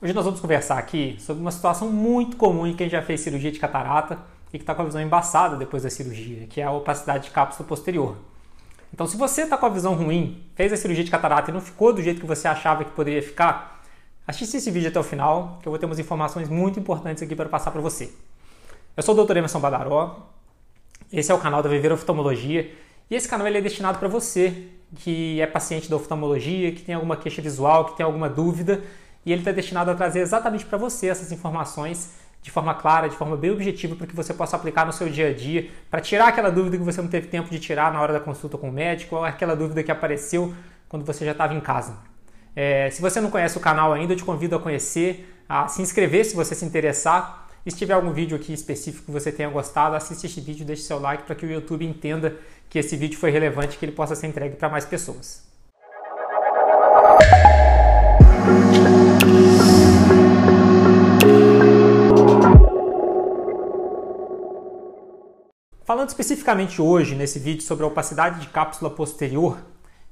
Hoje nós vamos conversar aqui sobre uma situação muito comum em quem já fez cirurgia de catarata e que está com a visão embaçada depois da cirurgia, que é a opacidade de cápsula posterior. Então, se você está com a visão ruim, fez a cirurgia de catarata e não ficou do jeito que você achava que poderia ficar, assista esse vídeo até o final, que eu vou ter umas informações muito importantes aqui para passar para você. Eu sou o Dr. Emerson Badaró, esse é o canal da Viver Oftalmologia e esse canal ele é destinado para você que é paciente da oftalmologia, que tem alguma queixa visual, que tem alguma dúvida e ele está destinado a trazer exatamente para você essas informações de forma clara, de forma bem objetiva, para que você possa aplicar no seu dia a dia, para tirar aquela dúvida que você não teve tempo de tirar na hora da consulta com o médico, ou aquela dúvida que apareceu quando você já estava em casa. É, se você não conhece o canal ainda, eu te convido a conhecer, a se inscrever se você se interessar. E se tiver algum vídeo aqui específico que você tenha gostado, assista este vídeo, deixe seu like para que o YouTube entenda que esse vídeo foi relevante e que ele possa ser entregue para mais pessoas. Falando especificamente hoje nesse vídeo sobre a opacidade de cápsula posterior,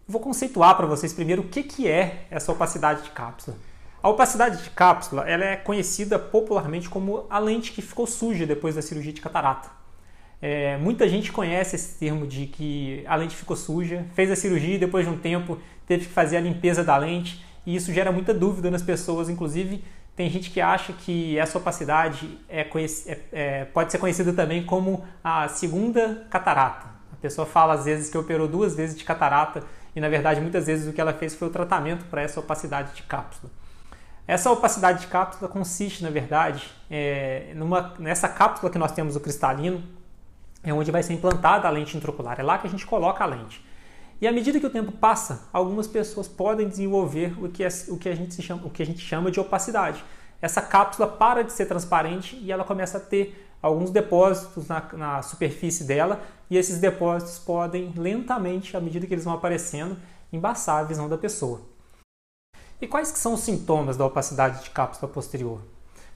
vou conceituar para vocês primeiro o que, que é essa opacidade de cápsula. A opacidade de cápsula ela é conhecida popularmente como a lente que ficou suja depois da cirurgia de catarata. É, muita gente conhece esse termo de que a lente ficou suja, fez a cirurgia e depois de um tempo teve que fazer a limpeza da lente e isso gera muita dúvida nas pessoas, inclusive tem gente que acha que essa opacidade é, é, é, pode ser conhecida também como a segunda catarata. A pessoa fala às vezes que operou duas vezes de catarata e na verdade muitas vezes o que ela fez foi o tratamento para essa opacidade de cápsula. Essa opacidade de cápsula consiste, na verdade, é, numa, nessa cápsula que nós temos o cristalino, é onde vai ser implantada a lente intraocular. É lá que a gente coloca a lente. E à medida que o tempo passa, algumas pessoas podem desenvolver o que, é, o que, a, gente chama, o que a gente chama de opacidade. Essa cápsula para de ser transparente e ela começa a ter alguns depósitos na, na superfície dela, e esses depósitos podem lentamente, à medida que eles vão aparecendo, embaçar a visão da pessoa. E quais que são os sintomas da opacidade de cápsula posterior?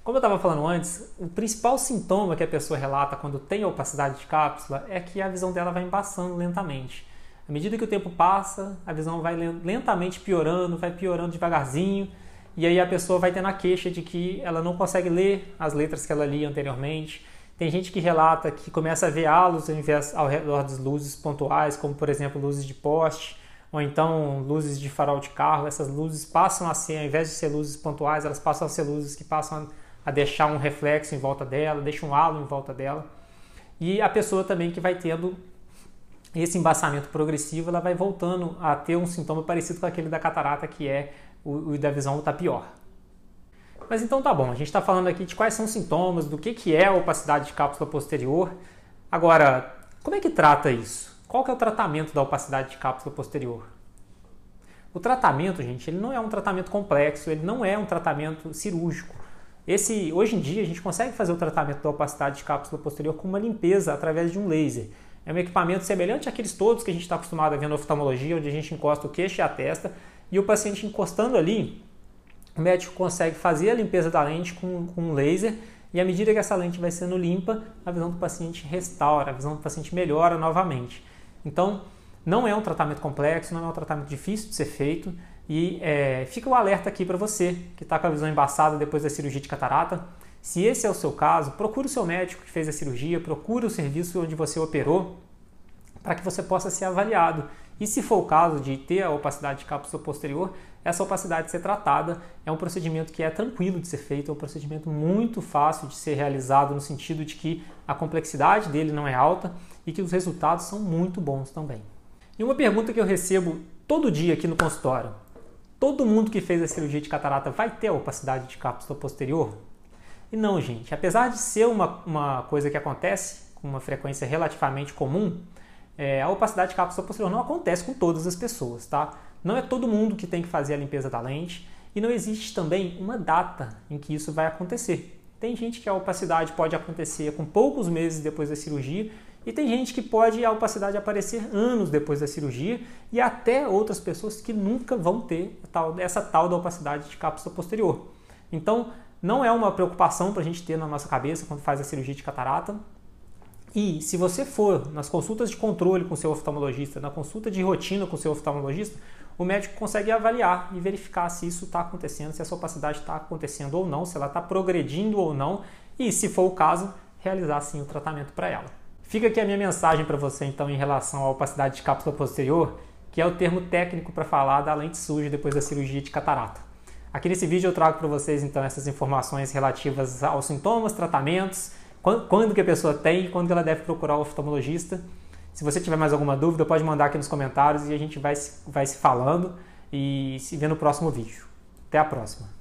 Como eu estava falando antes, o principal sintoma que a pessoa relata quando tem opacidade de cápsula é que a visão dela vai embaçando lentamente. À medida que o tempo passa, a visão vai lentamente piorando, vai piorando devagarzinho, e aí a pessoa vai tendo a queixa de que ela não consegue ler as letras que ela lia anteriormente. Tem gente que relata que começa a ver halos ao, redor das luzes pontuais, como por exemplo luzes de poste, ou então luzes de farol de carro. Essas luzes passam a ser, ao invés de ser luzes pontuais, elas passam a ser luzes que passam a deixar um reflexo em volta dela, deixam um halo em volta dela. E a pessoa também que vai tendo esse embaçamento progressivo, ela vai voltando a ter um sintoma parecido com aquele da catarata, que é o, o da visão está pior. Mas então tá bom, a gente está falando aqui de quais são os sintomas, do que, que é a opacidade de cápsula posterior. Agora, como é que trata isso? Qual que é o tratamento da opacidade de cápsula posterior? O tratamento, gente, ele não é um tratamento complexo, ele não é um tratamento cirúrgico. Esse, hoje em dia, a gente consegue fazer o tratamento da opacidade de cápsula posterior com uma limpeza através de um laser. É um equipamento semelhante àqueles todos que a gente está acostumado a ver na oftalmologia, onde a gente encosta o queixo e a testa, e o paciente encostando ali, o médico consegue fazer a limpeza da lente com, com um laser, e à medida que essa lente vai sendo limpa, a visão do paciente restaura, a visão do paciente melhora novamente. Então, não é um tratamento complexo, não é um tratamento difícil de ser feito, e é, fica o alerta aqui para você que está com a visão embaçada depois da cirurgia de catarata. Se esse é o seu caso, procure o seu médico que fez a cirurgia, procure o serviço onde você operou para que você possa ser avaliado. E se for o caso de ter a opacidade de cápsula posterior, essa opacidade ser tratada é um procedimento que é tranquilo de ser feito, é um procedimento muito fácil de ser realizado no sentido de que a complexidade dele não é alta e que os resultados são muito bons também. E uma pergunta que eu recebo todo dia aqui no consultório: todo mundo que fez a cirurgia de catarata vai ter a opacidade de cápsula posterior? E não, gente, apesar de ser uma, uma coisa que acontece com uma frequência relativamente comum, é, a opacidade de cápsula posterior não acontece com todas as pessoas, tá? Não é todo mundo que tem que fazer a limpeza da lente e não existe também uma data em que isso vai acontecer. Tem gente que a opacidade pode acontecer com poucos meses depois da cirurgia e tem gente que pode a opacidade aparecer anos depois da cirurgia e até outras pessoas que nunca vão ter essa tal da opacidade de cápsula posterior. Então, não é uma preocupação para a gente ter na nossa cabeça quando faz a cirurgia de catarata. E se você for nas consultas de controle com seu oftalmologista, na consulta de rotina com seu oftalmologista, o médico consegue avaliar e verificar se isso está acontecendo, se essa opacidade está acontecendo ou não, se ela está progredindo ou não, e se for o caso, realizar sim o tratamento para ela. Fica aqui a minha mensagem para você então em relação à opacidade de cápsula posterior, que é o termo técnico para falar da lente suja depois da cirurgia de catarata. Aqui nesse vídeo eu trago para vocês então essas informações relativas aos sintomas, tratamentos, quando, que a pessoa tem e quando ela deve procurar o oftalmologista. Se você tiver mais alguma dúvida, pode mandar aqui nos comentários e a gente vai, vai se falando e se vê no próximo vídeo. Até a próxima!